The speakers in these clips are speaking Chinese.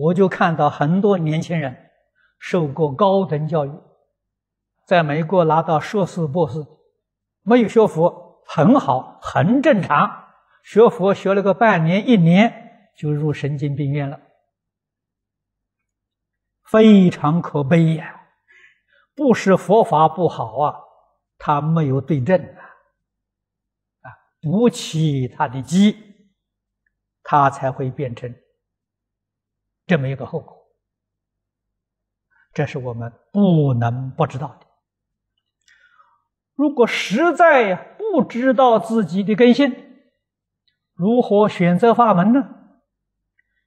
我就看到很多年轻人受过高等教育，在美国拿到硕士、博士，没有学佛很好，很正常。学佛学了个半年、一年，就入神经病院了，非常可悲呀！不是佛法不好啊，他没有对症啊，啊，补起他的机，他才会变成这么一个后果。这是我们不能不知道的。如果实在不知道自己的根性，如何选择法门呢？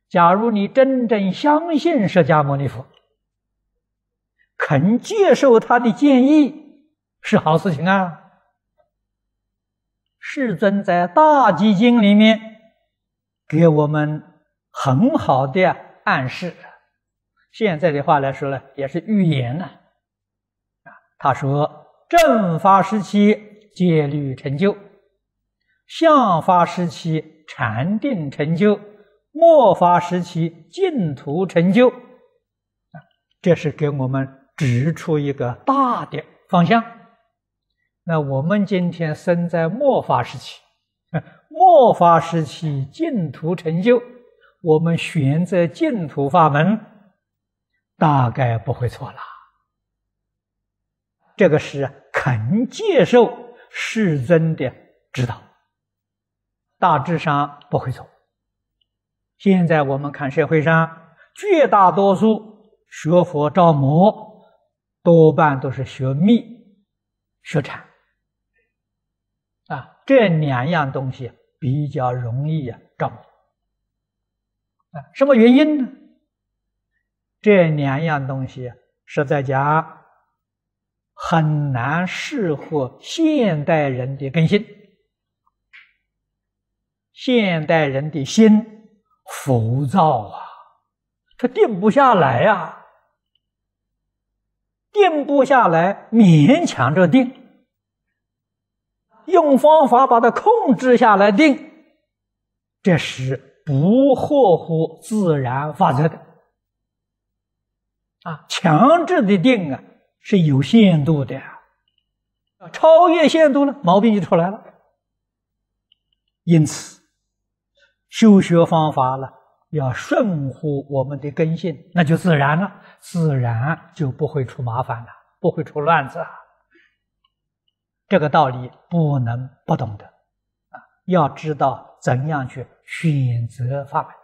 假如你真正相信释迦牟尼佛，肯接受他的建议，是好事情啊。世尊在《大集经》里面给我们很好的暗示，现在的话来说呢，也是预言呢。啊，他说：“正法时期戒律成就。”相法时期禅定成就，末法时期净土成就，啊，这是给我们指出一个大的方向。那我们今天生在末法时期，末法时期净土成就，我们选择净土法门，大概不会错了。这个是肯接受世尊的指导。大致上不会错。现在我们看社会上绝大多数学佛招魔，多半都是学密、学禅啊，这两样东西比较容易啊招魔啊。什么原因呢？这两样东西实在讲很难适合现代人的根性。现代人的心浮躁啊，他定不下来呀，定不下来，勉强着定，用方法把它控制下来定，这是不合乎自然法则的啊！强制的定啊，是有限度的，超越限度了，毛病就出来了。因此。修学方法了，要顺乎我们的根性，那就自然了，自然就不会出麻烦了，不会出乱子。这个道理不能不懂得啊！要知道怎样去选择法门。